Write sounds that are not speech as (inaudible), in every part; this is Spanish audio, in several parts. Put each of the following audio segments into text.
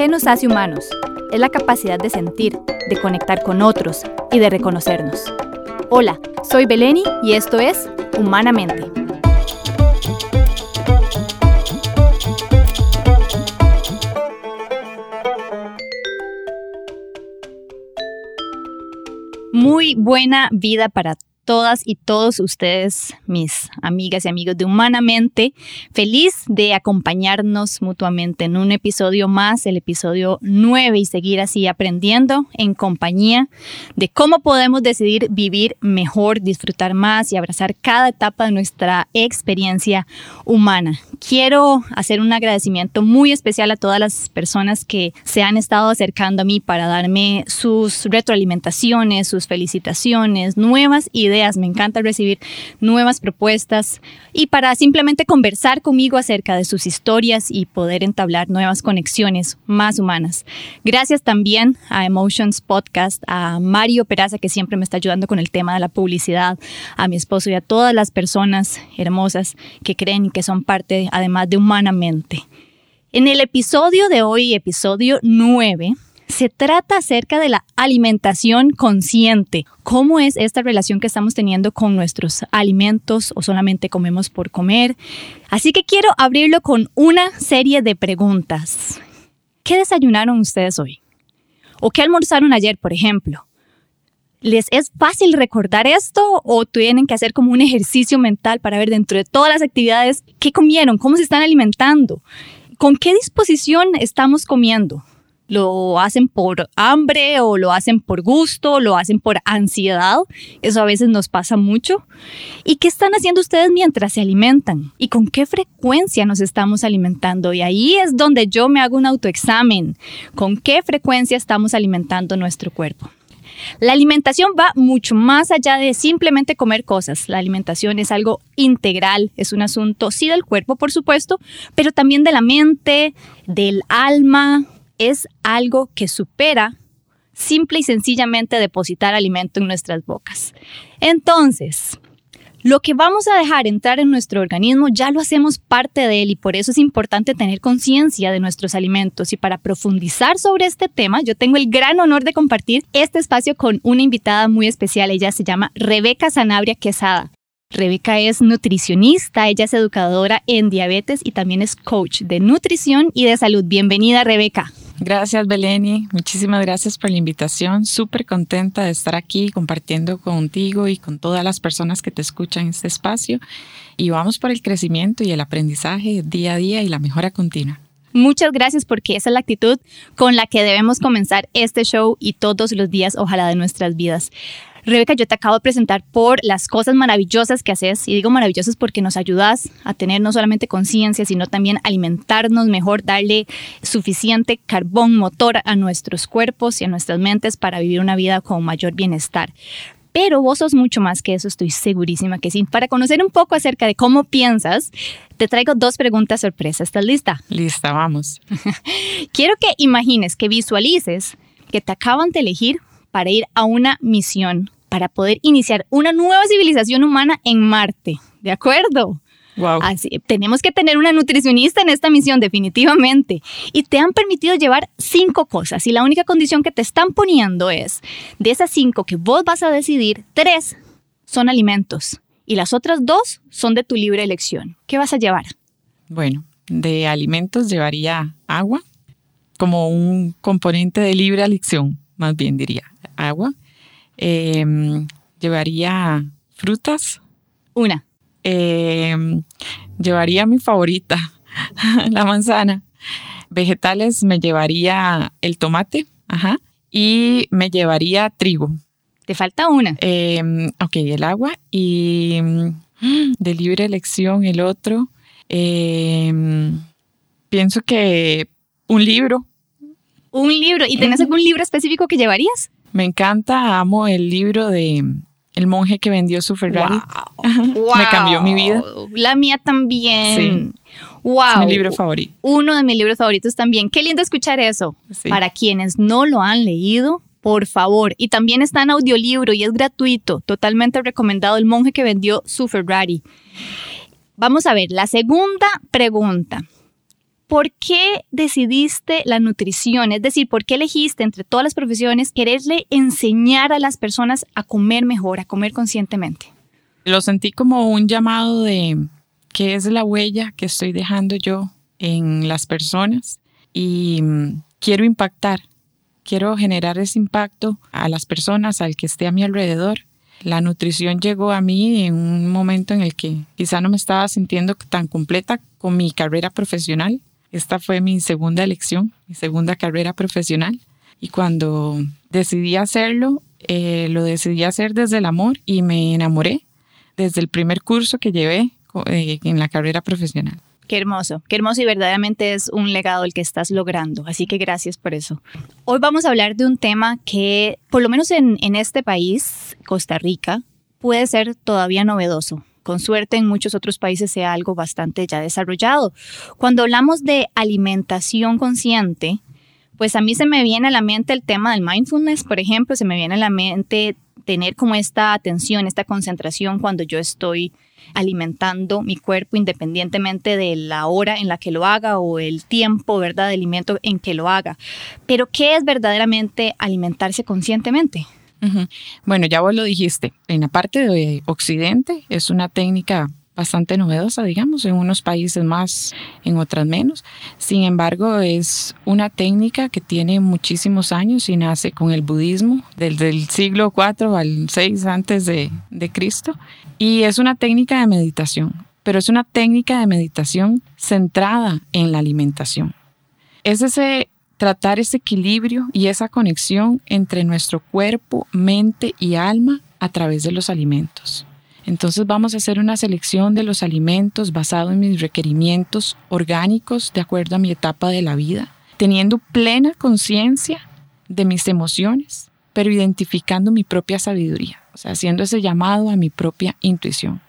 ¿Qué nos hace humanos? Es la capacidad de sentir, de conectar con otros y de reconocernos. Hola, soy Beleni y esto es Humanamente. Muy buena vida para todas y todos ustedes, mis amigas y amigos de Humanamente. Feliz de acompañarnos mutuamente en un episodio más, el episodio 9, y seguir así aprendiendo en compañía de cómo podemos decidir vivir mejor, disfrutar más y abrazar cada etapa de nuestra experiencia humana. Quiero hacer un agradecimiento muy especial a todas las personas que se han estado acercando a mí para darme sus retroalimentaciones, sus felicitaciones, nuevas ideas me encanta recibir nuevas propuestas y para simplemente conversar conmigo acerca de sus historias y poder entablar nuevas conexiones más humanas. Gracias también a Emotions Podcast, a Mario Peraza que siempre me está ayudando con el tema de la publicidad, a mi esposo y a todas las personas hermosas que creen y que son parte además de Humanamente. En el episodio de hoy, episodio 9, se trata acerca de la alimentación consciente. ¿Cómo es esta relación que estamos teniendo con nuestros alimentos o solamente comemos por comer? Así que quiero abrirlo con una serie de preguntas. ¿Qué desayunaron ustedes hoy? ¿O qué almorzaron ayer, por ejemplo? ¿Les es fácil recordar esto o tienen que hacer como un ejercicio mental para ver dentro de todas las actividades qué comieron, cómo se están alimentando, con qué disposición estamos comiendo? Lo hacen por hambre o lo hacen por gusto, lo hacen por ansiedad. Eso a veces nos pasa mucho. ¿Y qué están haciendo ustedes mientras se alimentan? ¿Y con qué frecuencia nos estamos alimentando? Y ahí es donde yo me hago un autoexamen. ¿Con qué frecuencia estamos alimentando nuestro cuerpo? La alimentación va mucho más allá de simplemente comer cosas. La alimentación es algo integral, es un asunto, sí, del cuerpo, por supuesto, pero también de la mente, del alma, es algo que supera simple y sencillamente depositar alimento en nuestras bocas. Entonces, lo que vamos a dejar entrar en nuestro organismo ya lo hacemos parte de él y por eso es importante tener conciencia de nuestros alimentos. Y para profundizar sobre este tema, yo tengo el gran honor de compartir este espacio con una invitada muy especial. Ella se llama Rebeca Sanabria Quesada. Rebeca es nutricionista, ella es educadora en diabetes y también es coach de nutrición y de salud. Bienvenida, Rebeca. Gracias, Beleni. Muchísimas gracias por la invitación. Súper contenta de estar aquí compartiendo contigo y con todas las personas que te escuchan en este espacio. Y vamos por el crecimiento y el aprendizaje día a día y la mejora continua. Muchas gracias porque esa es la actitud con la que debemos comenzar este show y todos los días, ojalá, de nuestras vidas. Rebeca, yo te acabo de presentar por las cosas maravillosas que haces, y digo maravillosas porque nos ayudas a tener no solamente conciencia, sino también alimentarnos mejor, darle suficiente carbón motor a nuestros cuerpos y a nuestras mentes para vivir una vida con mayor bienestar. Pero vos sos mucho más que eso, estoy segurísima que sí. Para conocer un poco acerca de cómo piensas, te traigo dos preguntas sorpresa. ¿Estás lista? Lista, vamos. (laughs) Quiero que imagines, que visualices que te acaban de elegir para ir a una misión, para poder iniciar una nueva civilización humana en Marte. ¿De acuerdo? Wow. Así, tenemos que tener una nutricionista en esta misión, definitivamente. Y te han permitido llevar cinco cosas. Y la única condición que te están poniendo es, de esas cinco que vos vas a decidir, tres son alimentos. Y las otras dos son de tu libre elección. ¿Qué vas a llevar? Bueno, de alimentos llevaría agua como un componente de libre elección, más bien diría agua. Em, llevaría frutas. Una. Em, llevaría mi favorita, (laughs) la manzana. Vegetales me llevaría el tomate. Ajá. Y me llevaría trigo. Te falta una. Em, ok, el agua. Y mm, de libre elección el otro. pienso que un libro. Un libro. ¿Y tenés algún libro específico que llevarías? Me encanta, amo el libro de El monje que vendió su Ferrari. (laughs) Me cambió mi vida. La mía también. Wow. Es mi libro favorito. Uno de mis libros favoritos también. Qué lindo escuchar eso. Para quienes no lo han leído, por favor. Y también está en audiolibro y es gratuito. Totalmente recomendado. El monje que vendió su Ferrari. Vamos a ver, la segunda pregunta. ¿Por qué decidiste la nutrición? Es decir, ¿por qué elegiste entre todas las profesiones quererle enseñar a las personas a comer mejor, a comer conscientemente? Lo sentí como un llamado de qué es la huella que estoy dejando yo en las personas y mm, quiero impactar, quiero generar ese impacto a las personas, al que esté a mi alrededor. La nutrición llegó a mí en un momento en el que quizá no me estaba sintiendo tan completa con mi carrera profesional. Esta fue mi segunda elección, mi segunda carrera profesional. Y cuando decidí hacerlo, eh, lo decidí hacer desde el amor y me enamoré desde el primer curso que llevé eh, en la carrera profesional. Qué hermoso, qué hermoso y verdaderamente es un legado el que estás logrando. Así que gracias por eso. Hoy vamos a hablar de un tema que, por lo menos en, en este país, Costa Rica, puede ser todavía novedoso. Con suerte en muchos otros países sea algo bastante ya desarrollado. Cuando hablamos de alimentación consciente, pues a mí se me viene a la mente el tema del mindfulness, por ejemplo, se me viene a la mente tener como esta atención, esta concentración cuando yo estoy alimentando mi cuerpo independientemente de la hora en la que lo haga o el tiempo, ¿verdad?, de alimento en que lo haga. Pero, ¿qué es verdaderamente alimentarse conscientemente? Bueno, ya vos lo dijiste, en la parte de Occidente es una técnica bastante novedosa, digamos, en unos países más, en otras menos. Sin embargo, es una técnica que tiene muchísimos años y nace con el budismo desde el siglo IV al VI antes de, de Cristo. Y es una técnica de meditación, pero es una técnica de meditación centrada en la alimentación. Es ese tratar ese equilibrio y esa conexión entre nuestro cuerpo, mente y alma a través de los alimentos. Entonces vamos a hacer una selección de los alimentos basado en mis requerimientos orgánicos de acuerdo a mi etapa de la vida, teniendo plena conciencia de mis emociones, pero identificando mi propia sabiduría, o sea, haciendo ese llamado a mi propia intuición.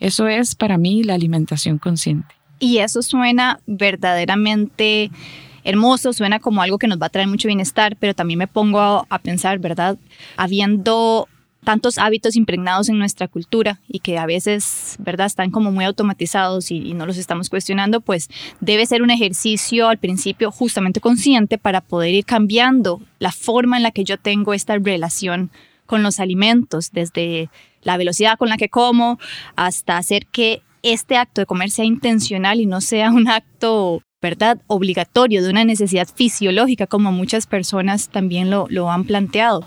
Eso es para mí la alimentación consciente. Y eso suena verdaderamente hermoso, suena como algo que nos va a traer mucho bienestar, pero también me pongo a, pensar, ¿verdad? Habiendo tantos hábitos impregnados en nuestra cultura y que a veces, ¿verdad?, están como muy automatizados y, no los estamos cuestionando, pues debe ser un ejercicio al principio justamente consciente para poder ir cambiando la forma en la que yo tengo esta relación con los alimentos, desde la velocidad con la que como hasta hacer que este acto de comer sea intencional y no sea un acto ¿verdad? Obligatorio, de una necesidad fisiológica, como muchas personas también lo, lo han planteado.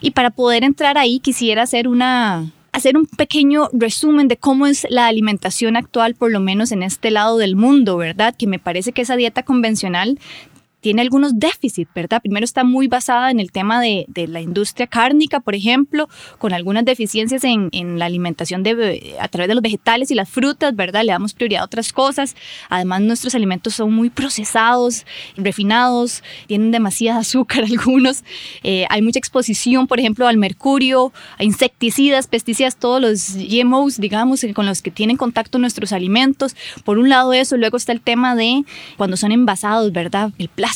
Y para poder entrar ahí, quisiera hacer una, hacer un pequeño resumen de cómo es la alimentación actual, por lo menos en este lado del mundo, ¿verdad? Que me parece que esa dieta convencional tiene algunos déficits, ¿verdad? Primero está muy basada en el tema de, de la industria cárnica, por ejemplo, con algunas deficiencias en, en, la alimentación de, a través de los vegetales y las frutas, ¿verdad? Le damos prioridad a otras cosas. Además, nuestros alimentos son muy procesados, refinados, tienen demasiada (laughs) azúcar algunos. Eh, hay mucha exposición, por ejemplo, al mercurio, a insecticidas, pesticidas, todos los GMOs, digamos, con los que tienen contacto nuestros alimentos. Por un lado eso, luego está el tema de cuando son envasados, ¿verdad? El plástico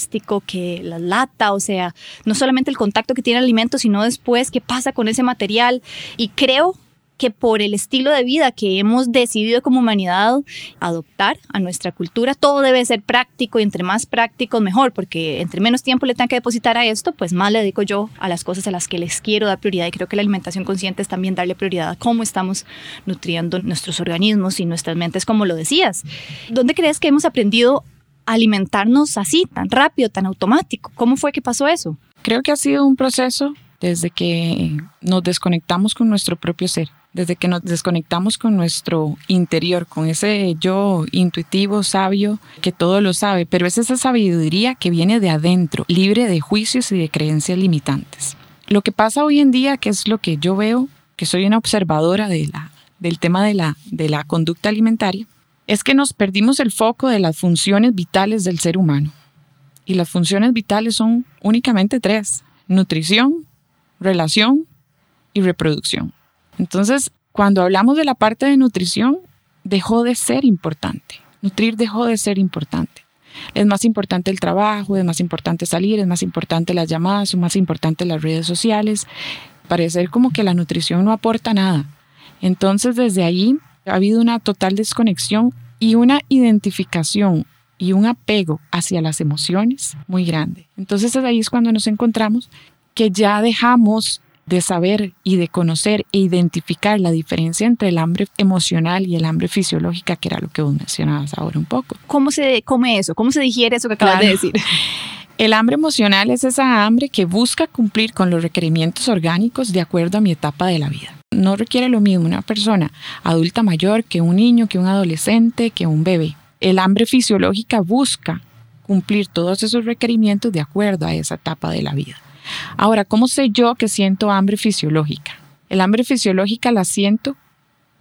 que la lata, o sea, no solamente el contacto que tiene el alimento, sino después qué pasa con ese material. Y creo que por el estilo de vida que hemos decidido como humanidad adoptar a nuestra cultura, todo debe ser práctico y entre más práctico mejor, porque entre menos tiempo le tenga que depositar a esto, pues más le dedico yo a las cosas a las que les quiero dar prioridad y creo que la alimentación consciente es también darle prioridad a cómo estamos nutriendo nuestros organismos y nuestras mentes, como lo decías. ¿Dónde crees que hemos aprendido alimentarnos así, tan rápido, tan automático? ¿Cómo fue que pasó eso? Creo que ha sido un proceso desde que nos desconectamos con nuestro propio ser, desde que nos desconectamos con nuestro interior, con ese yo intuitivo, sabio, que todo lo sabe, pero es esa sabiduría que viene de adentro, libre de juicios y de creencias limitantes. Lo que pasa hoy en día, que es lo que yo veo, que soy una observadora del tema de la conducta alimentaria, es que nos perdimos el foco de las funciones vitales del ser humano. Y las funciones vitales son únicamente tres, nutrición, relación y reproducción. Entonces, cuando hablamos de la parte de nutrición, dejó de ser importante. Nutrir dejó de ser importante. Es más importante el trabajo, es más importante salir, es más importante las llamadas, es más importante las redes sociales. Parece como que la nutrición no aporta nada. Entonces, desde ahí ha habido una total desconexión y una identificación y un apego hacia las emociones muy grande. Entonces ahí es cuando nos encontramos que ya dejamos de saber y de conocer e identificar la diferencia entre el hambre emocional y el hambre fisiológica, que era lo que vos mencionabas ahora un poco. ¿Cómo se come eso? ¿Cómo se digiere eso que acabas de decir? (laughs) El hambre emocional es esa hambre que busca cumplir con los requerimientos orgánicos de acuerdo a mi etapa de la vida. No requiere lo mismo una persona adulta mayor que un niño, que un adolescente, que un bebé. El hambre fisiológica busca cumplir todos esos requerimientos de acuerdo a esa etapa de la vida. Ahora, ¿cómo sé yo que siento hambre fisiológica? El hambre fisiológica la siento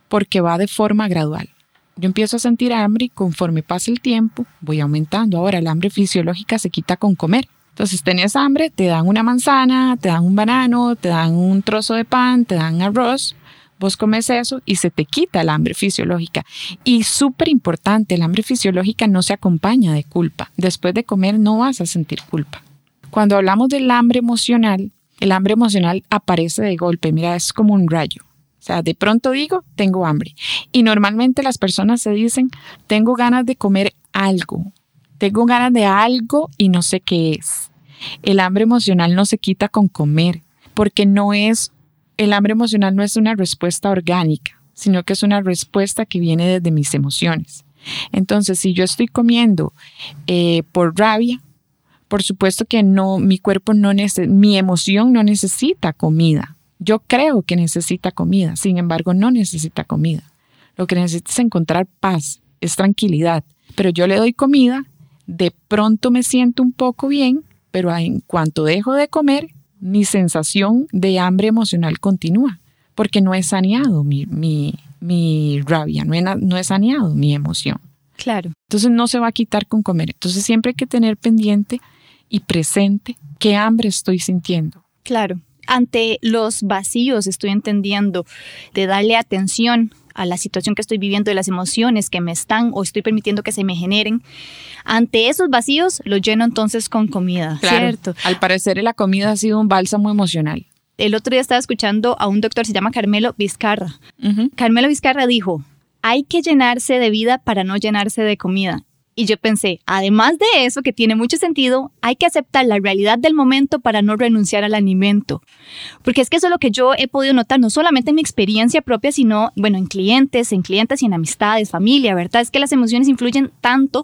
porque va de forma gradual. Yo empiezo a sentir hambre y conforme pasa el tiempo voy aumentando. Ahora, el hambre fisiológica se quita con comer. Entonces, tenés hambre, te dan una manzana, te dan un banano, te dan un trozo de pan, te dan arroz. Vos comes eso y se te quita el hambre fisiológica. Y súper importante, el hambre fisiológica no se acompaña de culpa. Después de comer no vas a sentir culpa. Cuando hablamos del hambre emocional, el hambre emocional aparece de golpe, mira, es como un rayo. O sea, de pronto digo, tengo hambre. Y normalmente las personas se dicen, tengo ganas de comer algo, tengo ganas de algo y no sé qué es. El hambre emocional no se quita con comer, porque no es, el hambre emocional no es una respuesta orgánica, sino que es una respuesta que viene desde mis emociones. Entonces, si yo estoy comiendo eh, por rabia, por supuesto que no, mi cuerpo no mi emoción no necesita comida. Yo creo que necesita comida, sin embargo no necesita comida. Lo que necesita es encontrar paz, es tranquilidad. Pero yo le doy comida, de pronto me siento un poco bien, pero en cuanto dejo de comer, mi sensación de hambre emocional continúa, porque no he saneado mi, mi, rabia, no he, no he saneado mi emoción. Claro. Entonces no se va a quitar con comer. Entonces siempre hay que tener pendiente y presente qué hambre estoy sintiendo. Claro, ante los vacíos estoy entendiendo de darle atención a la situación que estoy viviendo, de las emociones que me están o estoy permitiendo que se me generen. Ante esos vacíos los lleno entonces con comida, ¿cierto? Al parecer la comida ha sido un bálsamo emocional. El otro día estaba escuchando a un doctor, se llama Carmelo Vizcarra. Carmelo Vizcarra dijo, hay que llenarse de vida para no llenarse de comida. Y yo pensé, además de eso, que tiene mucho sentido, hay que aceptar la realidad del momento para no renunciar al alimento. Porque es que eso es lo que yo he podido notar, no solamente en mi experiencia propia, sino, bueno, en clientes, en clientes y en amistades, familia, ¿verdad? Es que las emociones influyen tanto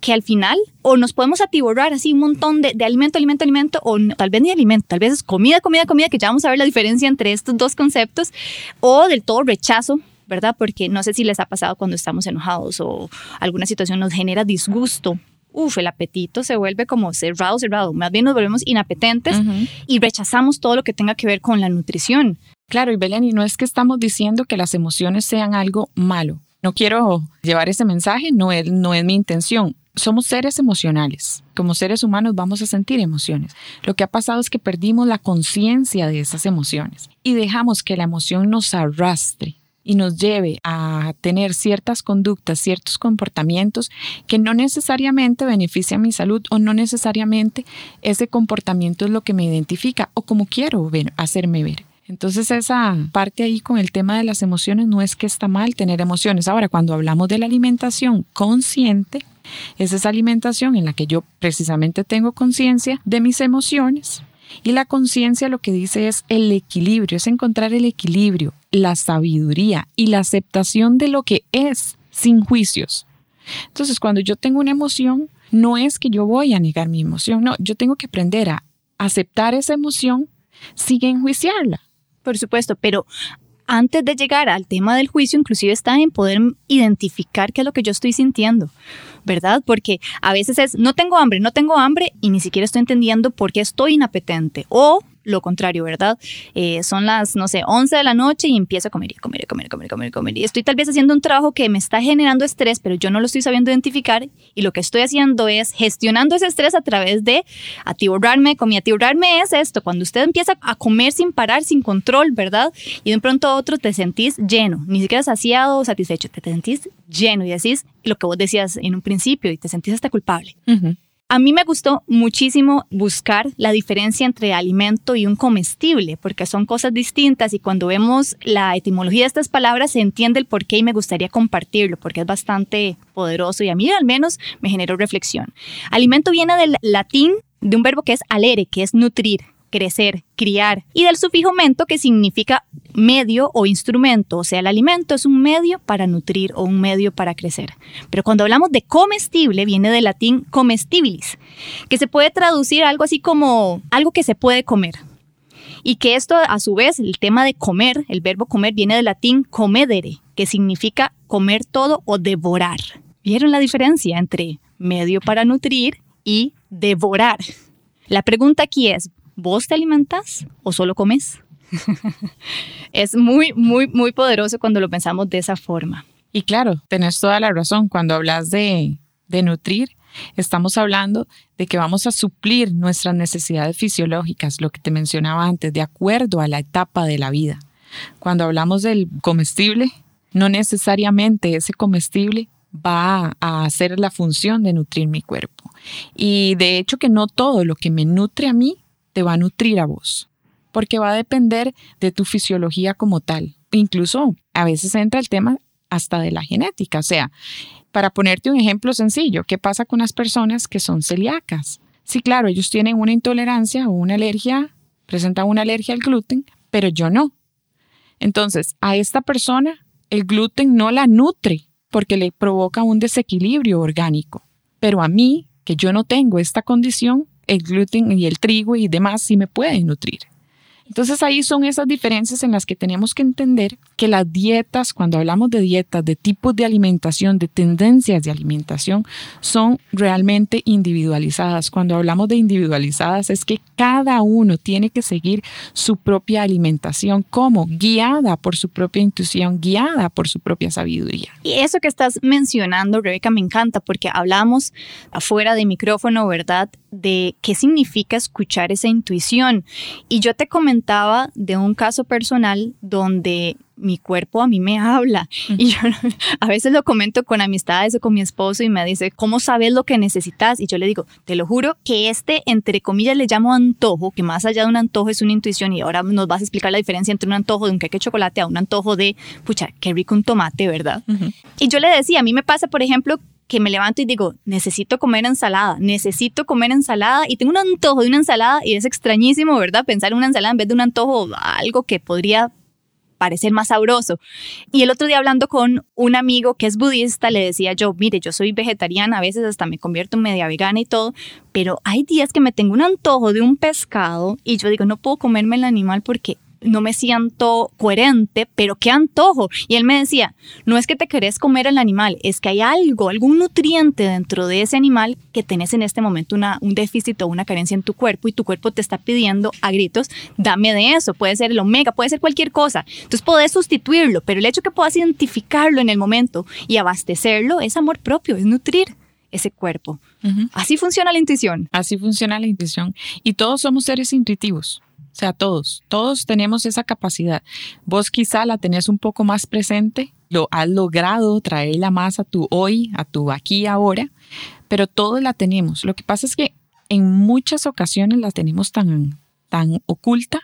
que al final o nos podemos atiborrar así un montón de, de alimento, alimento, alimento, o tal vez ni alimento, tal vez es comida, comida, comida, que ya vamos a ver la diferencia entre estos dos conceptos, o del todo rechazo ¿verdad? Porque no sé si les ha pasado cuando estamos enojados o alguna situación nos genera disgusto. Uf, el apetito se vuelve como cerrado, cerrado. Más bien nos volvemos inapetentes y rechazamos todo lo que tenga que ver con la nutrición. Claro, y Belén, y no es que estamos diciendo que las emociones sean algo malo. No quiero llevar ese mensaje, no es, no es mi intención. Somos seres emocionales. Como seres humanos vamos a sentir emociones. Lo que ha pasado es que perdimos la conciencia de esas emociones y dejamos que la emoción nos arrastre y nos lleve a tener ciertas conductas, ciertos comportamientos que no necesariamente benefician mi salud o no necesariamente ese comportamiento es lo que me identifica o como quiero hacerme ver. Entonces esa parte ahí con el tema de las emociones no es que está mal tener emociones. Ahora, cuando hablamos de la alimentación consciente, es esa alimentación en la que yo precisamente tengo conciencia de mis emociones, y la conciencia lo que dice es el equilibrio, es encontrar el equilibrio, la sabiduría y la aceptación de lo que es sin juicios. Entonces, cuando yo tengo una emoción, no es que yo voy a negar mi emoción, no, yo tengo que aprender a aceptar esa emoción sin enjuiciarla. Por supuesto, pero antes de llegar al tema del juicio, inclusive está en poder identificar qué es lo que yo estoy sintiendo, ¿verdad? Porque a veces es, no tengo hambre, no tengo hambre y ni siquiera estoy entendiendo por qué estoy inapetente. O lo contrario, ¿verdad? Eh, son las, no sé, 11 de la noche y empiezo a comer y comer y comer, comer, comer, comer. Y estoy tal vez haciendo un trabajo que me está generando estrés, pero yo no lo estoy sabiendo identificar y lo que estoy haciendo es gestionando ese estrés a través de atiborrarme. Con mi atiborrarme es esto, cuando usted empieza a comer sin parar, sin control, ¿verdad? Y de un pronto a otro te sentís lleno, ni siquiera saciado o satisfecho, te, sentís lleno y decís lo que vos decías en un principio y te sentís hasta culpable. A mí me gustó muchísimo buscar la diferencia entre alimento y un comestible, porque son cosas distintas y cuando vemos la etimología de estas palabras se entiende el por qué y me gustaría compartirlo, porque es bastante poderoso y a mí al menos me generó reflexión. Alimento viene del latín de un verbo que es alere, que es nutrir, crecer, criar, y del sufijo mento que significa medio o instrumento, o sea, el alimento es un medio para nutrir o un medio para crecer. Pero cuando hablamos de comestible, viene del latín comestibilis, que se puede traducir algo así como algo que se puede comer. Y que esto, a su vez, el tema de comer, el verbo comer, viene del latín comedere, que significa comer todo o devorar. ¿Vieron la diferencia entre medio para nutrir y devorar? La pregunta aquí es, ¿vos te alimentas o solo comes? (laughs) es muy, muy, muy poderoso cuando lo pensamos de esa forma. Y claro, tenés toda la razón. Cuando hablas de, de nutrir, estamos hablando de que vamos a suplir nuestras necesidades fisiológicas, lo que te mencionaba antes, de acuerdo a la etapa de la vida. Cuando hablamos del comestible, no necesariamente ese comestible va a hacer la función de nutrir mi cuerpo. Y de hecho que no todo lo que me nutre a mí te va a nutrir a vos, porque va a depender de tu fisiología como tal. Incluso a veces entra el tema hasta de la genética, o sea, para ponerte un ejemplo sencillo, ¿qué pasa con las personas que son celíacas? Sí, claro, ellos tienen una intolerancia o una alergia, presentan una alergia al gluten, pero yo no. Entonces, a esta persona el gluten no la nutre porque le provoca un desequilibrio orgánico, pero a mí, que yo no tengo esta condición, el gluten y el trigo y demás sí me pueden nutrir. Entonces ahí son esas diferencias en las que tenemos que entender que las dietas, cuando hablamos de dietas, de tipos de alimentación, de tendencias de alimentación, son realmente individualizadas. Cuando hablamos de individualizadas es que cada uno tiene que seguir su propia alimentación como guiada por su propia intuición, guiada por su propia sabiduría. Y eso que estás mencionando, Rebeca, me encanta porque hablamos afuera de micrófono, ¿verdad? De qué significa escuchar esa intuición. Y yo te comenté de un caso personal donde mi cuerpo a mí me (laughs) habla. Y yo a veces lo comento con amistades o con mi esposo y me dice, ¿cómo sabes lo que necesitas? Y yo le digo, te lo juro que este, entre comillas, le llamo antojo, que más allá de un antojo es una intuición y ahora nos vas a explicar la diferencia entre un antojo de un queque de chocolate a un antojo de, pucha, qué rico un tomate, ¿verdad? Y yo le decía, a mí me pasa, por ejemplo, que me levanto y digo, necesito comer ensalada, necesito comer ensalada y tengo un antojo de una ensalada y es extrañísimo, ¿verdad? Pensar en una ensalada en vez de un antojo, algo que podría parecer más sabroso. Y el otro día hablando con un amigo que es budista, le decía yo, mire, yo soy vegetariana, a veces hasta me convierto en media vegana y todo, pero hay días que me tengo un antojo de un pescado y yo digo, no puedo comerme el animal porque no me siento coherente, pero qué antojo. Y él me decía, no es que te querés comer el animal, es que hay algo, algún nutriente dentro de ese animal que tenés en este momento una, un déficit o una carencia en tu cuerpo y tu cuerpo te está pidiendo a gritos, dame de eso, puede ser el omega, puede ser cualquier cosa. Entonces podés sustituirlo, pero el hecho que puedas identificarlo en el momento y abastecerlo es amor propio, es nutrir ese cuerpo. Así funciona la intuición. Así funciona la intuición. Y todos somos seres intuitivos. O sea, todos, todos tenemos esa capacidad. Vos quizá la tenés un poco más presente, lo has logrado traerla más a tu hoy, a tu aquí ahora, pero todos la tenemos. Lo que pasa es que en muchas ocasiones la tenemos tan, tan oculta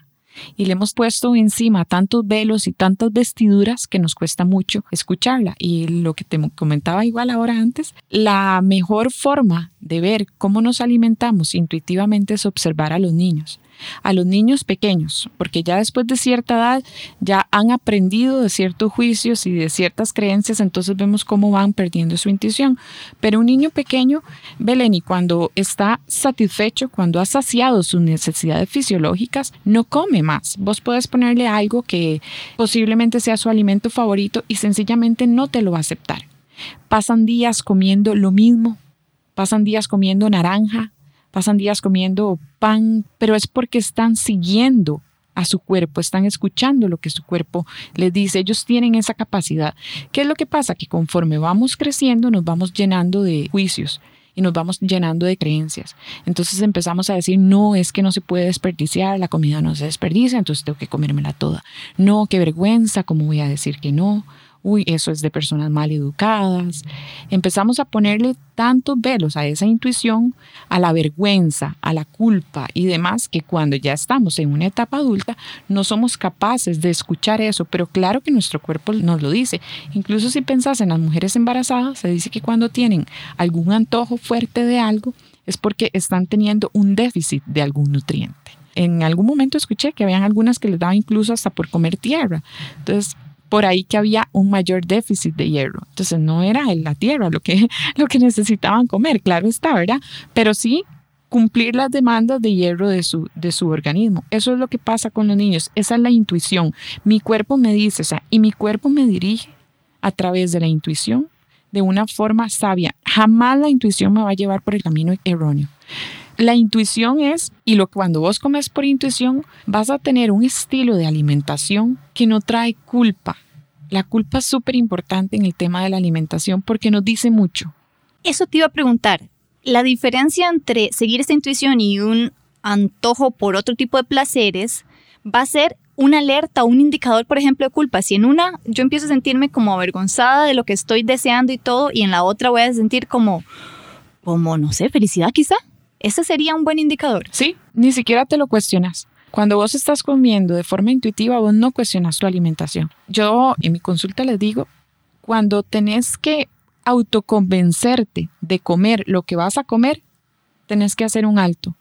y le hemos puesto encima tantos velos y tantas vestiduras que nos cuesta mucho escucharla. Y lo que te comentaba igual ahora antes, la mejor forma de ver cómo nos alimentamos intuitivamente es observar a los niños a los niños pequeños, porque ya después de cierta edad ya han aprendido de ciertos juicios y de ciertas creencias, entonces vemos cómo van perdiendo su intuición. Pero un niño pequeño, Belén, y cuando está satisfecho, cuando ha saciado sus necesidades fisiológicas, no come más. Vos puedes ponerle algo que posiblemente sea su alimento favorito y sencillamente no te lo va a aceptar. Pasan días comiendo lo mismo, pasan días comiendo naranja, pasan días comiendo pan, pero es porque están siguiendo a su cuerpo, están escuchando lo que su cuerpo les dice, ellos tienen esa capacidad. ¿Qué es lo que pasa? Que conforme vamos creciendo nos vamos llenando de juicios y nos vamos llenando de creencias. Entonces empezamos a decir, no, es que no se puede desperdiciar, la comida no se desperdicia, entonces tengo que comérmela toda. No, qué vergüenza, ¿cómo voy a decir que no? Uy, eso es de personas mal educadas. Empezamos a ponerle tantos velos a esa intuición, a la vergüenza, a la culpa y demás, que cuando ya estamos en una etapa adulta no somos capaces de escuchar eso, pero claro que nuestro cuerpo nos lo dice. Incluso si pensás en las mujeres embarazadas, se dice que cuando tienen algún antojo fuerte de algo, es porque están teniendo un déficit de algún nutriente. En algún momento escuché que habían algunas que les daba incluso hasta por comer tierra. Entonces, por ahí que había un mayor déficit de hierro. Entonces no era en la tierra lo que, (laughs) lo que necesitaban comer, claro está, ¿verdad? Pero sí cumplir las demandas de hierro de su, de su organismo. Eso es lo que pasa con los niños. Esa es la intuición. Mi cuerpo me dice, o sea, y mi cuerpo me dirige a través de la intuición de una forma sabia. Jamás la intuición me va a llevar por el camino erróneo. La intuición es, y lo cuando vos comes por intuición, vas a tener un estilo de alimentación que no trae culpa. La culpa es súper importante en el tema de la alimentación porque nos dice mucho. Eso te iba a preguntar. La diferencia entre seguir esta intuición y un antojo por otro tipo de placeres va a ser una alerta, un indicador, por ejemplo, de culpa. Si en una yo empiezo a sentirme como avergonzada de lo que estoy deseando y todo, y en la otra voy a sentir como, como, no sé, felicidad quizá. Ese sería un buen indicador. Sí, ni siquiera te lo cuestionas. Cuando vos estás comiendo de forma intuitiva, vos no cuestionas tu alimentación. Yo en mi consulta les digo, cuando tenés que autoconvencerte de comer lo que vas a comer, tenés que hacer un alto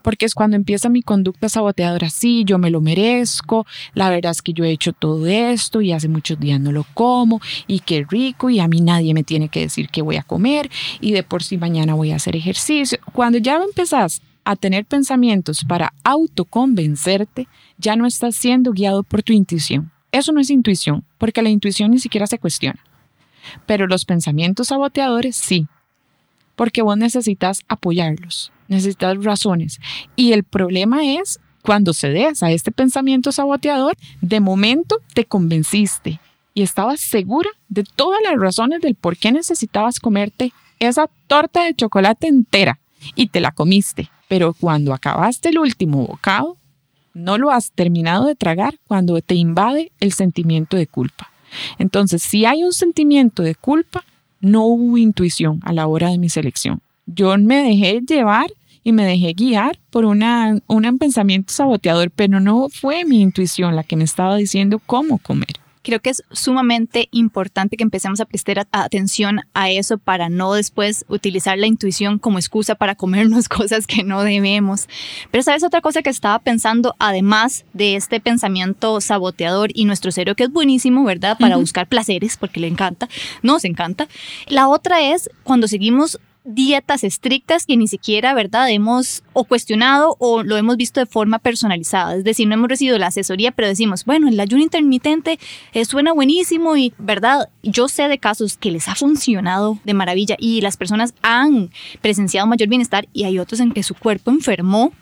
porque es cuando empieza mi conducta saboteadora, sí, yo me lo merezco, la verdad es que yo he hecho todo esto y hace muchos días no lo como y qué rico y a mí nadie me tiene que decir qué voy a comer y de por sí mañana voy a hacer ejercicio. Cuando ya empezás a tener pensamientos para autoconvencerte, ya no estás siendo guiado por tu intuición. Eso no es intuición, porque la intuición ni siquiera se cuestiona. Pero los pensamientos saboteadores sí, porque vos necesitas apoyarlos necesitas razones. Y el problema es cuando cedes a este pensamiento saboteador, de momento te convenciste y estabas segura de todas las razones del por qué necesitabas comerte esa torta de chocolate entera y te la comiste. Pero cuando acabaste el último bocado, no lo has terminado de tragar cuando te invade el sentimiento de culpa. Entonces, si hay un sentimiento de culpa, no hubo intuición a la hora de mi selección yo me dejé llevar y me dejé guiar por una, un pensamiento saboteador, pero no fue mi intuición la que me estaba diciendo cómo comer. Creo que es sumamente importante que empecemos a prestar atención a eso para no después utilizar la intuición como excusa para comernos (laughs) cosas que no debemos. Pero sabes otra cosa que estaba pensando, además de este pensamiento saboteador y nuestro cerebro que es buenísimo, ¿verdad? Para buscar placeres, porque le encanta, nos encanta. La otra es cuando seguimos dietas estrictas que ni siquiera, ¿verdad?, hemos o cuestionado o lo hemos visto de forma personalizada. Es decir, no hemos recibido la asesoría, pero decimos, bueno, el ayuno intermitente eh, suena buenísimo y, ¿verdad? Yo sé de casos que les ha funcionado de maravilla y las personas han presenciado mayor bienestar y hay otros en que su cuerpo enfermó.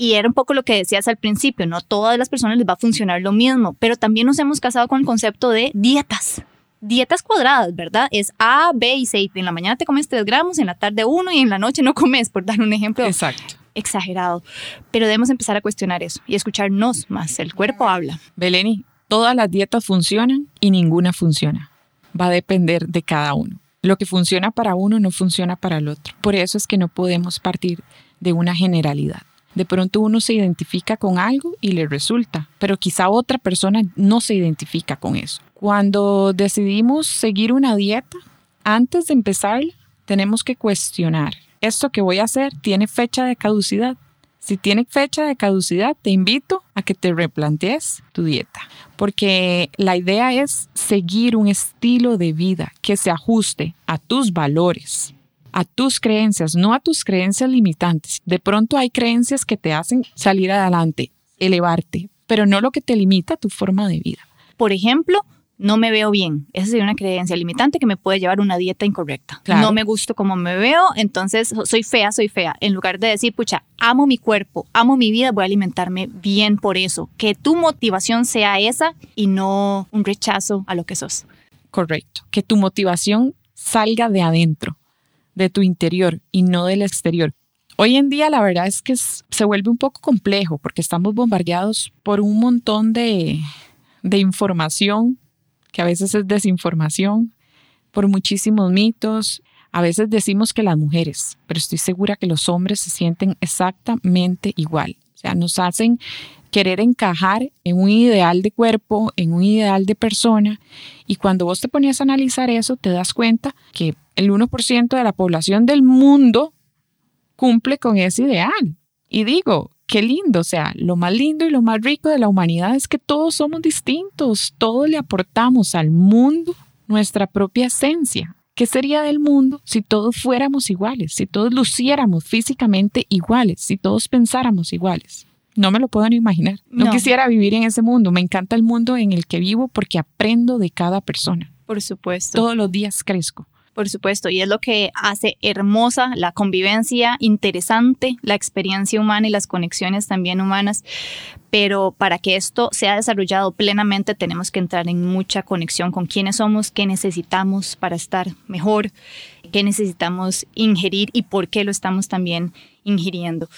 Y era un poco lo que decías al principio, no todas las personas les va a funcionar lo mismo, pero también nos hemos casado con el concepto de dietas dietas cuadradas, ¿verdad? Es A, B y C. En la mañana te comes 3 gramos, en la tarde 1 y en la noche no comes, por dar un ejemplo. Exacto. Exagerado. Pero debemos empezar a cuestionar eso y escucharnos más. El cuerpo habla. Beleni, todas las dietas funcionan y ninguna funciona. Va a depender de cada uno. Lo que funciona para uno no funciona para el otro. Por eso es que no podemos partir de una generalidad. De pronto uno se identifica con algo y le resulta, pero quizá otra persona no se identifica con eso. Cuando decidimos seguir una dieta, antes de empezar, tenemos que cuestionar, ¿esto que voy a hacer tiene fecha de caducidad? Si tiene fecha de caducidad, te invito a que te replantees tu dieta, porque la idea es seguir un estilo de vida que se ajuste a tus valores, a tus creencias, no a tus creencias limitantes. De pronto hay creencias que te hacen salir adelante, elevarte, pero no lo que te limita tu forma de vida. Por ejemplo, no me veo bien. Esa sería una creencia limitante que me puede llevar a una dieta incorrecta. No me gusto como me veo, entonces soy fea, soy fea. En lugar de decir, pucha, amo mi cuerpo, amo mi vida, voy a alimentarme bien por eso. Que tu motivación sea esa y no un rechazo a lo que sos. Correcto. Que tu motivación salga de adentro, de tu interior y no del exterior. Hoy en día la verdad es que se vuelve un poco complejo porque estamos bombardeados por un montón de, de información que a veces es desinformación, por muchísimos mitos. A veces decimos que las mujeres, pero estoy segura que los hombres se sienten exactamente igual. O sea, nos hacen querer encajar en un ideal de cuerpo, en un ideal de persona. Y cuando vos te ponías a analizar eso, te das cuenta que el 1% de la población del mundo cumple con ese ideal. Y digo, qué lindo, o sea, lo más lindo y lo más rico de la humanidad es que todos somos distintos, todos le aportamos al mundo nuestra propia esencia. ¿Qué sería del mundo si todos fuéramos iguales, si todos luciéramos físicamente iguales, si todos pensáramos iguales? No me lo puedo ni imaginar. No, quisiera vivir en ese mundo. Me encanta el mundo en el que vivo porque aprendo de cada persona. Por supuesto. Todos los días crezco. Por supuesto, y es lo que hace hermosa la convivencia, interesante, la experiencia humana y las conexiones también humanas. Pero para que esto sea desarrollado plenamente tenemos que entrar en mucha conexión con quiénes somos, qué necesitamos para estar mejor, qué necesitamos ingerir y por qué lo estamos también ingiriendo.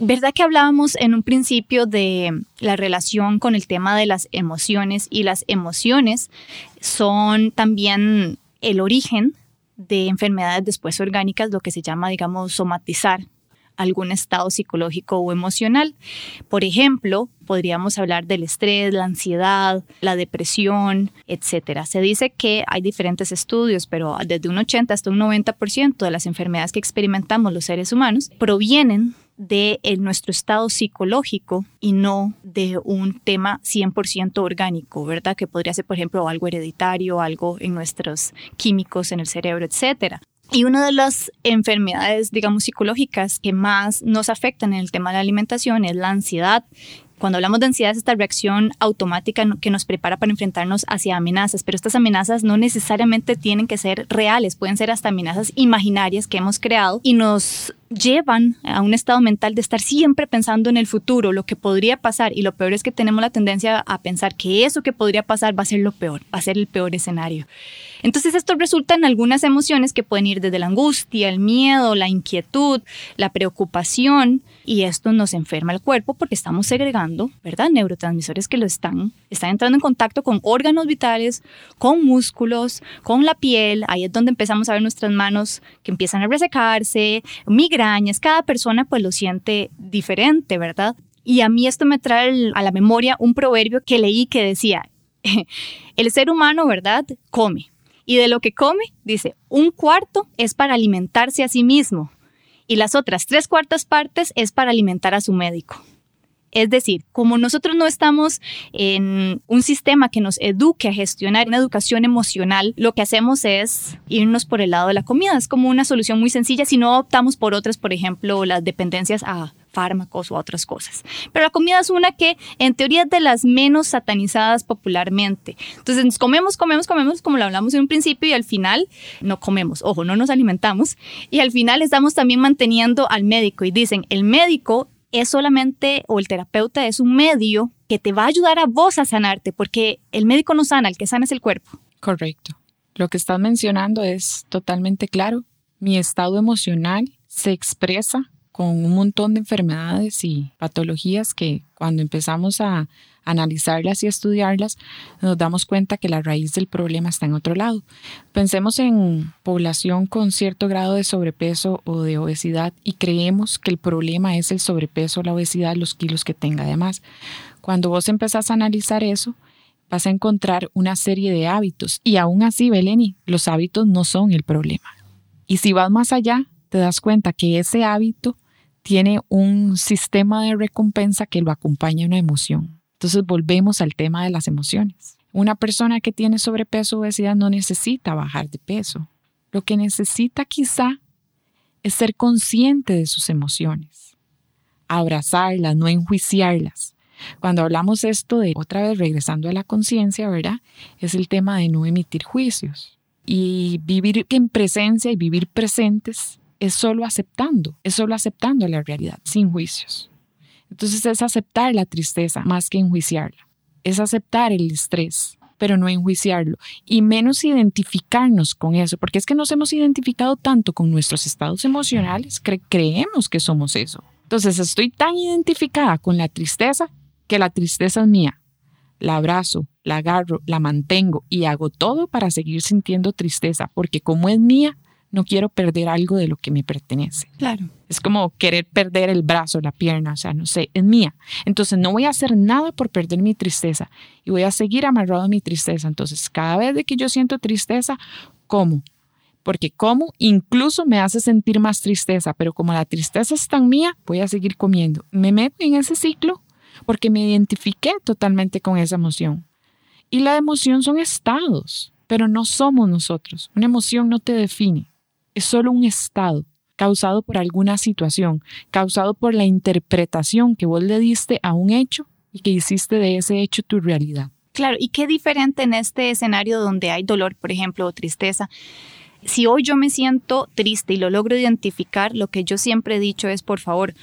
¿Verdad que hablábamos en un principio de la relación con el tema de las emociones y las emociones son también el origen de enfermedades después orgánicas, lo que se llama, digamos, somatizar algún estado psicológico o emocional. Por ejemplo, podríamos hablar del estrés, la ansiedad, la depresión, etcétera. Se dice que hay diferentes estudios, pero desde un 80 hasta un 90% de las enfermedades que experimentamos los seres humanos provienen de nuestro estado psicológico y no de un tema 100% orgánico, ¿verdad? Que podría ser, por ejemplo, algo hereditario, algo en nuestros químicos en el cerebro, etcétera. Y una de las enfermedades, digamos, psicológicas que más nos afectan en el tema de la alimentación es la ansiedad cuando hablamos de ansiedad es esta reacción automática que nos prepara para enfrentarnos hacia amenazas, pero estas amenazas no necesariamente tienen que ser reales, pueden ser hasta amenazas imaginarias que hemos creado y nos llevan a un estado mental de estar siempre pensando en el futuro, lo que podría pasar y lo peor es que tenemos la tendencia a pensar que eso que podría pasar va a ser lo peor, va a ser el peor escenario. Entonces esto resulta en algunas emociones que pueden ir desde la angustia, el miedo, la inquietud, la preocupación y esto nos enferma el cuerpo porque estamos segregando, ¿verdad? Neurotransmisores que lo están, están entrando en contacto con órganos vitales, con músculos, con la piel, ahí es donde empezamos a ver nuestras manos que empiezan a resecarse, migrañas, cada persona pues lo siente diferente, ¿verdad? Y a mí esto me trae a la memoria un proverbio que leí que decía, (laughs) el ser humano, ¿verdad? Come, y de lo que come, dice, un cuarto es para alimentarse a sí mismo y las otras tres cuartas partes es para alimentar a su médico. Es decir, como nosotros no estamos en un sistema que nos eduque a gestionar una educación emocional, lo que hacemos es irnos por el lado de la comida. Es como una solución muy sencilla si no optamos por otras, por ejemplo, las dependencias a fármacos o otras cosas. Pero la comida es una que en teoría es de las menos satanizadas popularmente. Entonces comemos, comemos, comemos, como lo hablamos en un principio y al final no comemos, ojo, no nos alimentamos y al final estamos también manteniendo al médico y dicen, el médico es solamente, o el terapeuta es un medio que te va a ayudar a vos a sanarte, porque el médico no sana, el que sana es el cuerpo. Correcto. Lo que estás mencionando es totalmente claro. Mi estado emocional se expresa con un montón de enfermedades y patologías que cuando empezamos a analizarlas y estudiarlas, nos damos cuenta que la raíz del problema está en otro lado. Pensemos en población con cierto grado de sobrepeso o de obesidad y creemos que el problema es el sobrepeso, la obesidad, los kilos que tenga además. Cuando vos empezás a analizar eso, vas a encontrar una serie de hábitos y aún así, Beleni, los hábitos no son el problema. Y si vas más allá, te das cuenta que ese hábito tiene un sistema de recompensa que lo acompaña una emoción. Entonces volvemos al tema de las emociones. Una persona que tiene sobrepeso o obesidad no necesita bajar de peso. Lo que necesita quizá es ser consciente de sus emociones, abrazarlas, no enjuiciarlas. Cuando hablamos esto de, otra vez regresando a la conciencia, ¿verdad? Es el tema de no emitir juicios y vivir en presencia y vivir presentes es solo aceptando, es solo aceptando la realidad, sin juicios. Entonces es aceptar la tristeza más que enjuiciarla. Es aceptar el estrés, pero no enjuiciarlo. Y menos identificarnos con eso, porque es que nos hemos identificado tanto con nuestros estados emocionales, que creemos que somos eso. Entonces estoy tan identificada con la tristeza que la tristeza es mía. la abrazo, la agarro, la mantengo y hago todo para seguir sintiendo tristeza, porque como es mía, no quiero perder algo de lo que me pertenece. Claro. Es como querer perder el brazo, la pierna, o sea, no sé, es mía. Entonces no voy a hacer nada por perder mi tristeza y voy a seguir amarrado a mi tristeza. Entonces, cada vez de que yo siento tristeza, como porque como incluso me hace sentir más tristeza, pero como la tristeza es tan mía, voy a seguir comiendo. Me meto en ese ciclo porque me identifiqué totalmente con esa emoción. Y la emoción son estados, pero no somos nosotros. Una emoción no te define, es solo un estado causado por alguna situación, causado por la interpretación que vos le diste a un hecho y que hiciste de ese hecho tu realidad. Claro, y qué diferente en este escenario donde hay dolor, por ejemplo, o tristeza si hoy yo me siento triste y lo logro identificar, lo que yo siempre he dicho es, por favor,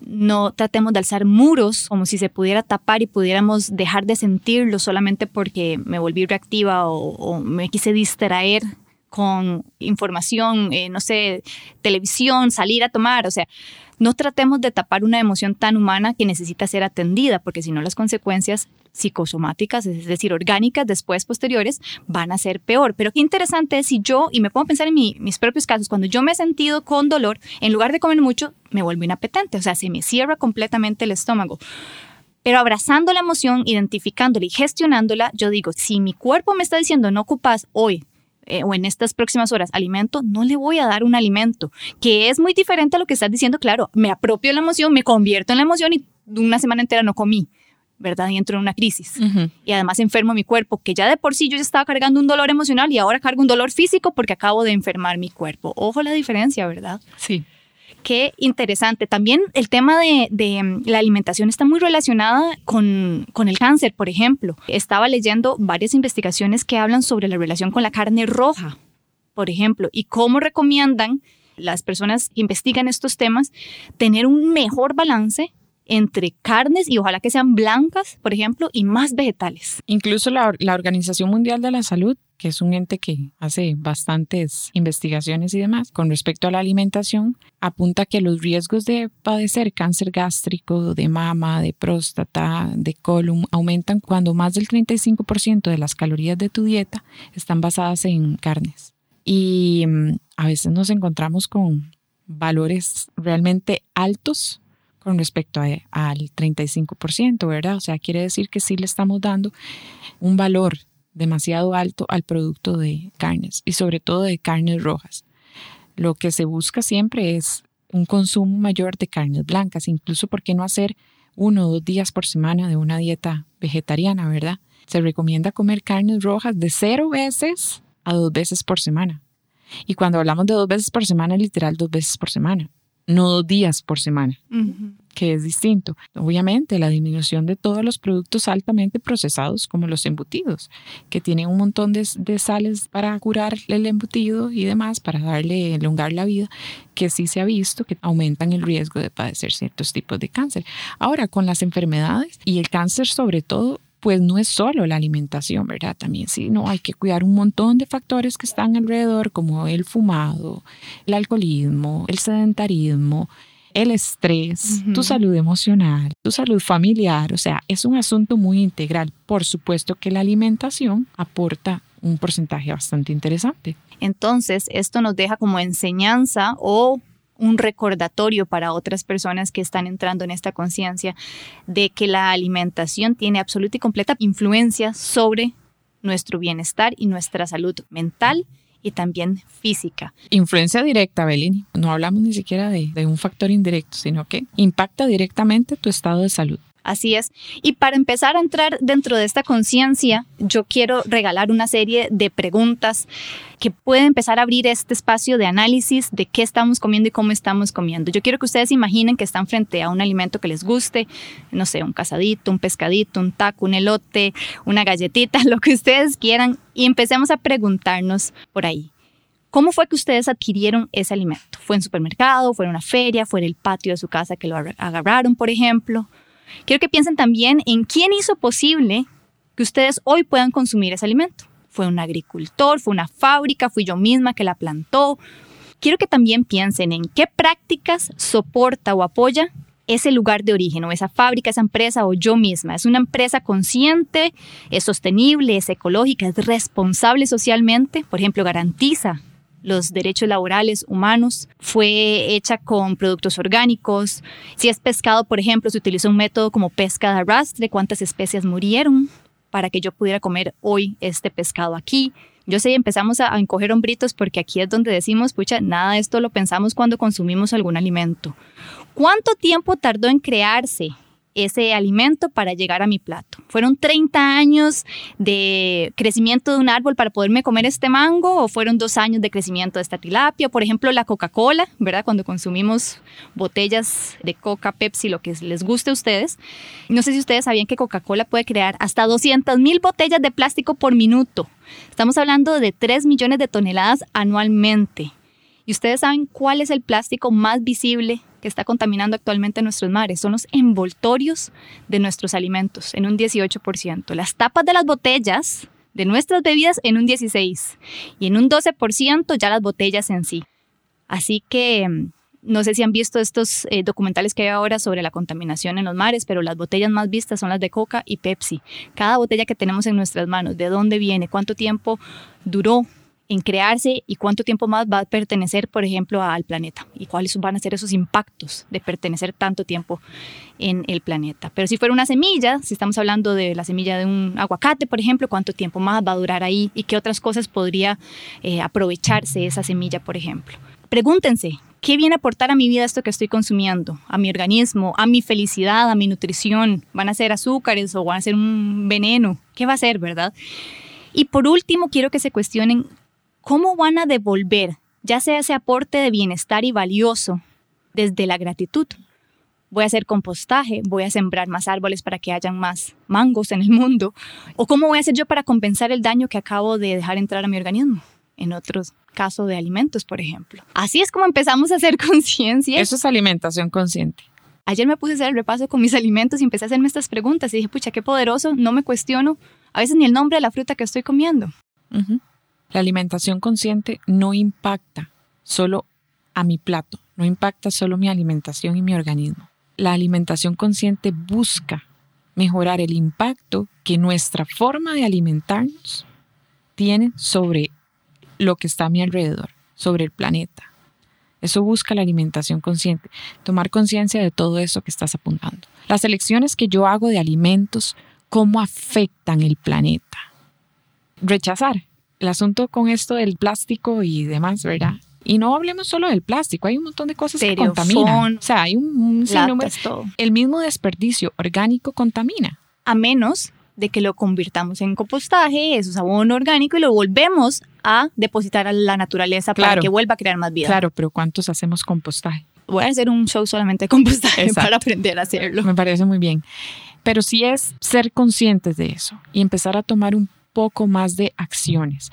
no tratemos de alzar muros como si se pudiera tapar y pudiéramos dejar de sentirlo solamente porque me volví reactiva o, me quise distraer con información, eh, no sé, televisión, salir a tomar, o sea, no tratemos de tapar una emoción tan humana que necesita ser atendida, porque si no las consecuencias psicosomáticas, es decir, orgánicas, después posteriores, van a ser peor. Pero qué interesante es si yo, y me puedo pensar en mis propios casos, cuando yo me he sentido con dolor, en lugar de comer mucho, me vuelvo inapetente, o sea, se me cierra completamente el estómago. Pero abrazando la emoción, identificándola y gestionándola, yo digo, si mi cuerpo me está diciendo no ocupas hoy eh, o en estas próximas horas alimento, no le voy a dar un alimento, que es muy diferente a lo que estás diciendo, claro, me apropio la emoción, me convierto en la emoción y una semana entera no comí. ¿verdad? Y entro en una crisis. Y además enfermo mi cuerpo, que ya de por sí yo ya estaba cargando un dolor emocional y ahora cargo un dolor físico porque acabo de enfermar mi cuerpo. Ojo la diferencia, ¿verdad? Sí. Qué interesante. También el tema de, mm, la alimentación está muy relacionada con, el cáncer, por ejemplo. Estaba leyendo varias investigaciones que hablan sobre la relación con la carne roja, por ejemplo, y cómo recomiendan las personas que investigan estos temas tener un mejor balance entre carnes y ojalá que sean blancas, por ejemplo, y más vegetales. Incluso la Organización Mundial de la Salud que es un ente que hace bastantes investigaciones y demás con respecto a la alimentación, apunta que los riesgos de padecer cáncer gástrico, de mama, de próstata, de colon aumentan cuando más del 35% de las calorías de tu dieta están basadas en carnes. Y mm, a veces nos encontramos con valores realmente altos con respecto al 35%, ¿verdad? O sea, quiere decir que sí le estamos dando un valor demasiado alto al producto de carnes y sobre todo de carnes rojas. Lo que se busca siempre es un consumo mayor de carnes blancas, incluso por qué no hacer uno o dos días por semana de una dieta vegetariana, ¿verdad? Se recomienda comer carnes rojas de cero veces a dos veces por semana. Y cuando hablamos de dos veces por semana, literal dos veces por semana, no dos días por semana que es distinto. Obviamente, la disminución de todos los productos altamente procesados, como los embutidos, que tienen un montón de, sales para curar el embutido y demás, para darle, elongar la vida, que sí se ha visto que aumentan el riesgo de padecer ciertos tipos de cáncer. Ahora, con las enfermedades y el cáncer sobre todo, pues no es solo la alimentación, ¿verdad? También sí, no, hay que cuidar un montón de factores que están alrededor, como el fumado, el alcoholismo, el sedentarismo, el estrés, tu salud emocional, tu salud familiar, o sea, es un asunto muy integral. Por supuesto que la alimentación aporta un porcentaje bastante interesante. Entonces, esto nos deja como enseñanza o un recordatorio para otras personas que están entrando en esta conciencia de que la alimentación tiene absoluta y completa influencia sobre nuestro bienestar y nuestra salud mental y también física. Influencia directa, Belini. No hablamos ni siquiera de, de, un factor indirecto, sino que impacta directamente tu estado de salud. Así es. Y para empezar a entrar dentro de esta conciencia, yo quiero regalar una serie de preguntas que pueden empezar a abrir este espacio de análisis de qué estamos comiendo y cómo estamos comiendo. Yo quiero que ustedes imaginen que están frente a un alimento que les guste, no sé, un casadito, un pescadito, un taco, un elote, una galletita, (laughs) lo que ustedes quieran, y empecemos a preguntarnos por ahí. ¿Cómo fue que ustedes adquirieron ese alimento? ¿Fue en supermercado? ¿Fue en una feria? ¿Fue en el patio de su casa que lo agarraron, por ejemplo? Quiero que piensen también en quién hizo posible que ustedes hoy puedan consumir ese alimento. ¿Fue un agricultor? ¿Fue una fábrica? ¿Fui yo misma que la plantó? Quiero que también piensen en qué prácticas soporta o apoya ese lugar de origen o esa fábrica, esa empresa o yo misma. Es una empresa consciente, es sostenible, es ecológica, es responsable socialmente, por ejemplo, garantiza los derechos laborales humanos, fue hecha con productos orgánicos. Si es pescado, por ejemplo, se utilizó un método como pesca de arrastre, cuántas especies murieron para que yo pudiera comer hoy este pescado aquí. Yo sé, empezamos a, encoger hombritos porque aquí es donde decimos, pucha, nada de esto lo pensamos cuando consumimos algún alimento. ¿Cuánto tiempo tardó en crearse ese alimento para llegar a mi plato. ¿Fueron 30 años de crecimiento de un árbol para poderme comer este mango o fueron dos años de crecimiento de esta tilapia? Por ejemplo, la Coca-Cola, ¿verdad? Cuando consumimos botellas de Coca, Pepsi, lo que les guste a ustedes. No sé si ustedes sabían que Coca-Cola puede crear hasta 200 mil botellas de plástico por minuto. Estamos hablando de 3 millones de toneladas anualmente. ¿Y ustedes saben cuál es el plástico más visible que está contaminando actualmente nuestros mares? Son los envoltorios de nuestros alimentos en un 18%. Las tapas de las botellas de nuestras bebidas en un 16% y en un 12% ya las botellas en sí. Así que mm, no sé si han visto estos eh, documentales que hay ahora sobre la contaminación en los mares, pero las botellas más vistas son las de Coca y Pepsi. Cada botella que tenemos en nuestras manos, de dónde viene, cuánto tiempo duró en crearse y cuánto tiempo más va a pertenecer, por ejemplo, al planeta y cuáles van a ser esos impactos de pertenecer tanto tiempo en el planeta. Pero si fuera una semilla, si estamos hablando de la semilla de un aguacate, por ejemplo, cuánto tiempo más va a durar ahí y qué otras cosas podría eh, aprovecharse esa semilla, por ejemplo. Pregúntense, ¿qué viene a aportar a mi vida esto que estoy consumiendo? A mi organismo, a mi felicidad, a mi nutrición. ¿Van a ser azúcares o van a ser un veneno? ¿Qué va a ser, verdad? Y por último, quiero que se cuestionen ¿cómo van a devolver ya sea ese aporte de bienestar y valioso desde la gratitud? Voy a hacer compostaje, voy a sembrar más árboles para que hayan más mangos en el mundo. ¿O cómo voy a hacer yo para compensar el daño que acabo de dejar entrar a mi organismo? En otros casos de alimentos, por ejemplo. Así es como empezamos a hacer (laughs) conciencia. Eso es alimentación consciente. Ayer me puse a hacer el repaso con mis alimentos y empecé a hacerme estas preguntas y dije, pucha, qué poderoso, no me cuestiono a veces ni el nombre de la fruta que estoy comiendo. La alimentación consciente no impacta solo a mi plato, no impacta solo mi alimentación y mi organismo. La alimentación consciente busca mejorar el impacto que nuestra forma de alimentarnos tiene sobre lo que está a mi alrededor, sobre el planeta. Eso busca la alimentación consciente, tomar conciencia de todo eso que estás apuntando. Las elecciones que yo hago de alimentos, cómo afectan el planeta. Rechazar el asunto con esto del plástico y demás, ¿verdad? Y no hablemos solo del plástico, hay un montón de cosas que contaminan. O sea, hay un, sinnúmero. El mismo desperdicio orgánico contamina. A menos de que lo convirtamos en compostaje, eso es abono orgánico y lo volvemos a depositar a la naturaleza para que vuelva a crear más vida. Claro, pero ¿cuántos hacemos compostaje? Voy a hacer un show solamente de compostaje para aprender a hacerlo. Me parece muy bien. Pero sí es ser conscientes de eso y empezar a tomar un poco más de acciones.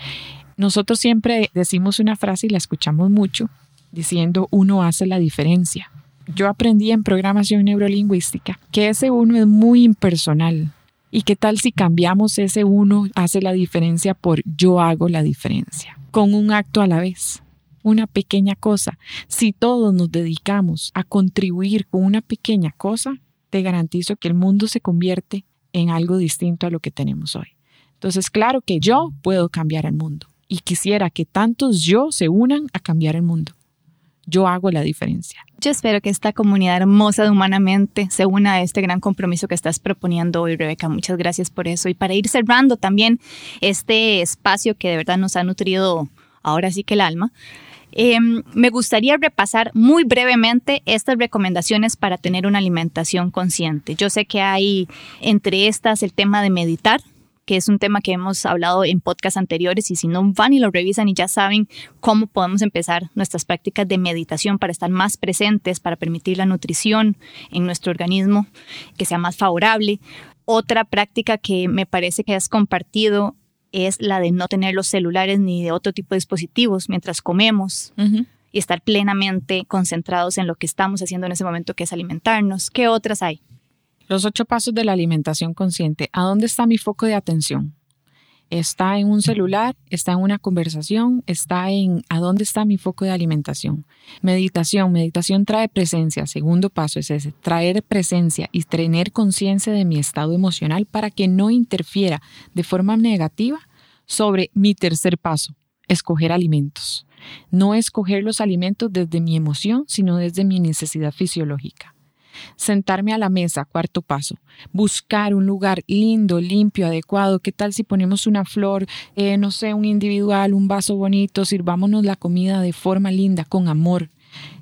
Nosotros siempre decimos una frase y la escuchamos mucho, diciendo uno hace la diferencia. Yo aprendí en programación neurolingüística que ese uno es muy impersonal. ¿Y qué tal si cambiamos ese uno hace la diferencia por yo hago la diferencia? Con un acto a la vez, una pequeña cosa. Si todos nos dedicamos a contribuir con una pequeña cosa, te garantizo que el mundo se convierte en algo distinto a lo que tenemos hoy. Entonces, claro que yo puedo cambiar el mundo y quisiera que tantos yo se unan a cambiar el mundo. Yo hago la diferencia. Yo espero que esta comunidad hermosa de Humanamente se una a este gran compromiso que estás proponiendo hoy, Rebeca. Muchas gracias por eso. Y para ir cerrando también este espacio que de verdad nos ha nutrido ahora sí que el alma, em, me gustaría repasar muy brevemente estas recomendaciones para tener una alimentación consciente. Yo sé que hay entre estas el tema de meditar, que es un tema que hemos hablado en podcasts anteriores y si no van y lo revisan y ya saben cómo podemos empezar nuestras prácticas de meditación para estar más presentes, para permitir la nutrición en nuestro organismo que sea más favorable. Otra práctica que me parece que has compartido es la de no tener los celulares ni de otro tipo de dispositivos mientras comemos. Y estar plenamente concentrados en lo que estamos haciendo en ese momento, que es alimentarnos. ¿Qué otras hay? Los ocho pasos de la alimentación consciente. ¿A dónde está mi foco de atención? Está en un celular, está en una conversación, está en a dónde está mi foco de alimentación. Meditación, meditación trae presencia. Segundo paso es ese, traer presencia y tener conciencia de mi estado emocional para que no interfiera de forma negativa sobre mi tercer paso, escoger alimentos. No escoger los alimentos desde mi emoción, sino desde mi necesidad fisiológica. Sentarme a la mesa, cuarto paso. Buscar un lugar lindo, limpio, adecuado. ¿Qué tal si ponemos una flor, eh, no sé, un individual, un vaso bonito? Sirvámonos la comida de forma linda, con amor.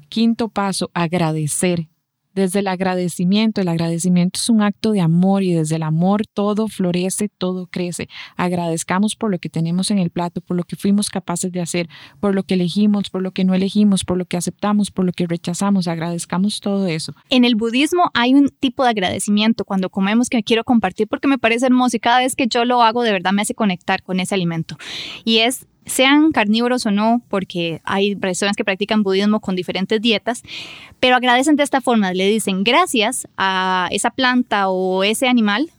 Quinto paso, agradecer desde el agradecimiento. El agradecimiento es un acto de amor y desde el amor todo florece, todo crece. Agradezcamos por lo que tenemos en el plato, por lo que fuimos capaces de hacer, por lo que elegimos, por lo que no elegimos, por lo que aceptamos, por lo que rechazamos. Agradezcamos todo eso. En el budismo hay un tipo de agradecimiento cuando comemos que quiero compartir porque me parece hermoso y cada vez que yo lo hago de verdad me hace conectar con ese alimento. Y es sean carnívoros o no, porque hay personas que practican budismo con diferentes dietas, pero agradecen de esta forma, le dicen gracias a esa planta o ese animal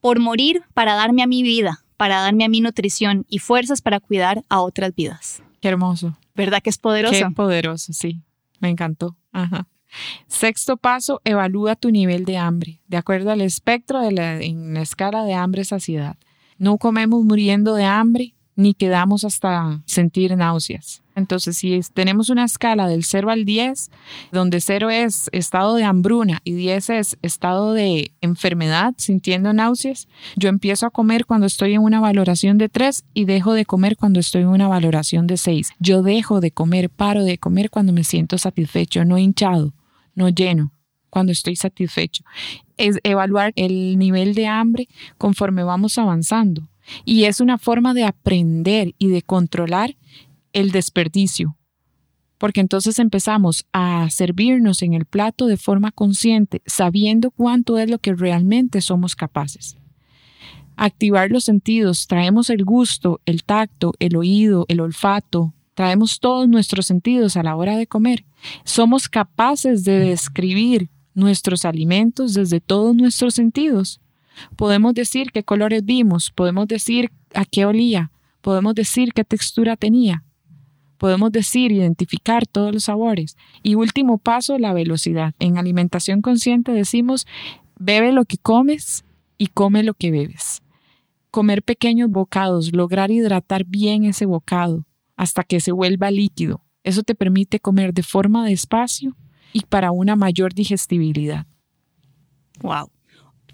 por morir para darme a mi vida, para darme a mi nutrición y fuerzas para cuidar a otras vidas. Qué hermoso. ¿Verdad que es poderoso? Qué poderoso, sí. Me encantó. Ajá. Sexto paso, evalúa tu nivel de hambre, de acuerdo al espectro de la, en la escala de hambre-saciedad. No comemos muriendo de hambre, ni quedamos hasta sentir náuseas. Entonces, si tenemos una escala del 0 al 10, donde 0 es estado de hambruna y 10 es estado de enfermedad, sintiendo náuseas, yo empiezo a comer cuando estoy en una valoración de 3 y dejo de comer cuando estoy en una valoración de 6. Yo dejo de comer, paro de comer cuando me siento satisfecho, no hinchado, no lleno, cuando estoy satisfecho. Es evaluar el nivel de hambre conforme vamos avanzando y es una forma de aprender y de controlar el desperdicio. Porque entonces empezamos a servirnos en el plato de forma consciente, sabiendo cuánto es lo que realmente somos capaces. Activar los sentidos, traemos el gusto, el tacto, el oído, el olfato, traemos todos nuestros sentidos a la hora de comer. Somos capaces de describir nuestros alimentos desde todos nuestros sentidos. Podemos decir qué colores vimos, podemos decir a qué olía, podemos decir qué textura tenía, podemos decir, identificar todos los sabores. Y último paso, la velocidad. En alimentación consciente decimos, bebe lo que comes y come lo que bebes. Comer pequeños bocados, lograr hidratar bien ese bocado hasta que se vuelva líquido. Eso te permite comer de forma despacio y para una mayor digestibilidad. Wow.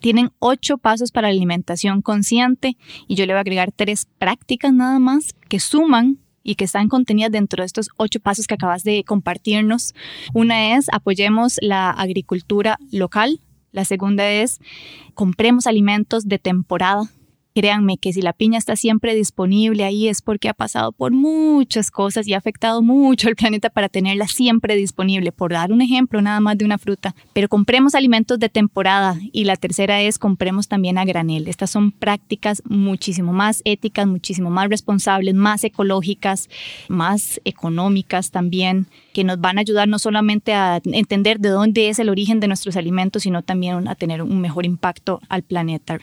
Tienen ocho pasos para la alimentación consciente y yo le voy a agregar tres prácticas nada más que suman y que están contenidas dentro de estos ocho pasos que acabas de compartirnos. Una es apoyemos la agricultura local. La segunda es compremos alimentos de temporada Créanme que si la piña está siempre disponible ahí es porque ha pasado por muchas cosas y ha afectado mucho al planeta para tenerla siempre disponible, por dar un ejemplo nada más de una fruta. Pero compremos alimentos de temporada y la tercera es compremos también a granel. Estas son prácticas muchísimo más éticas, muchísimo más responsables, más ecológicas, más económicas también, que nos van a ayudar no solamente a entender de dónde es el origen de nuestros alimentos, sino también a tener un mejor impacto al planeta.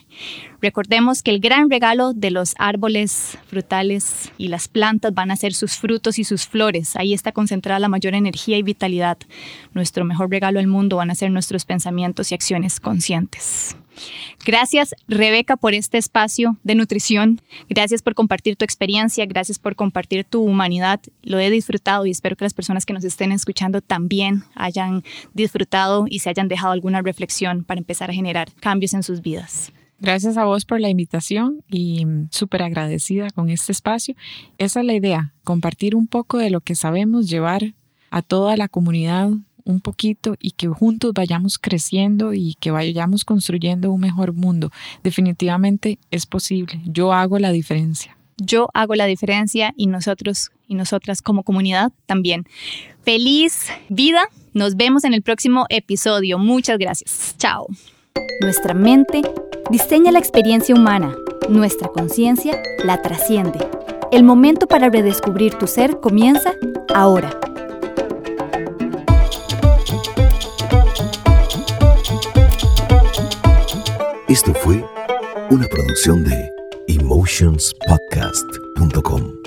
Recordemos que el gran regalo de los árboles frutales y las plantas van a ser sus frutos y sus flores. Ahí está concentrada la mayor energía y vitalidad. Nuestro mejor regalo al mundo van a ser nuestros pensamientos y acciones conscientes. Gracias, Rebeca, por este espacio de nutrición. Gracias por compartir tu experiencia, gracias por compartir tu humanidad. Lo he disfrutado y espero que las personas que nos estén escuchando también hayan disfrutado y se hayan dejado alguna reflexión para empezar a generar cambios en sus vidas. Gracias a vos por la invitación y súper agradecida con este espacio. Esa es la idea, compartir un poco de lo que sabemos, llevar a toda la comunidad un poquito y que juntos vayamos creciendo y que vayamos construyendo un mejor mundo. Definitivamente es posible. Yo hago la diferencia. Yo hago la diferencia y nosotros y nosotras como comunidad también. Feliz vida. Nos vemos en el próximo episodio. Muchas gracias. Chao. Nuestra mente diseña la experiencia humana, nuestra conciencia la trasciende. El momento para redescubrir tu ser comienza ahora. Esto fue una producción de emotionspodcast.com.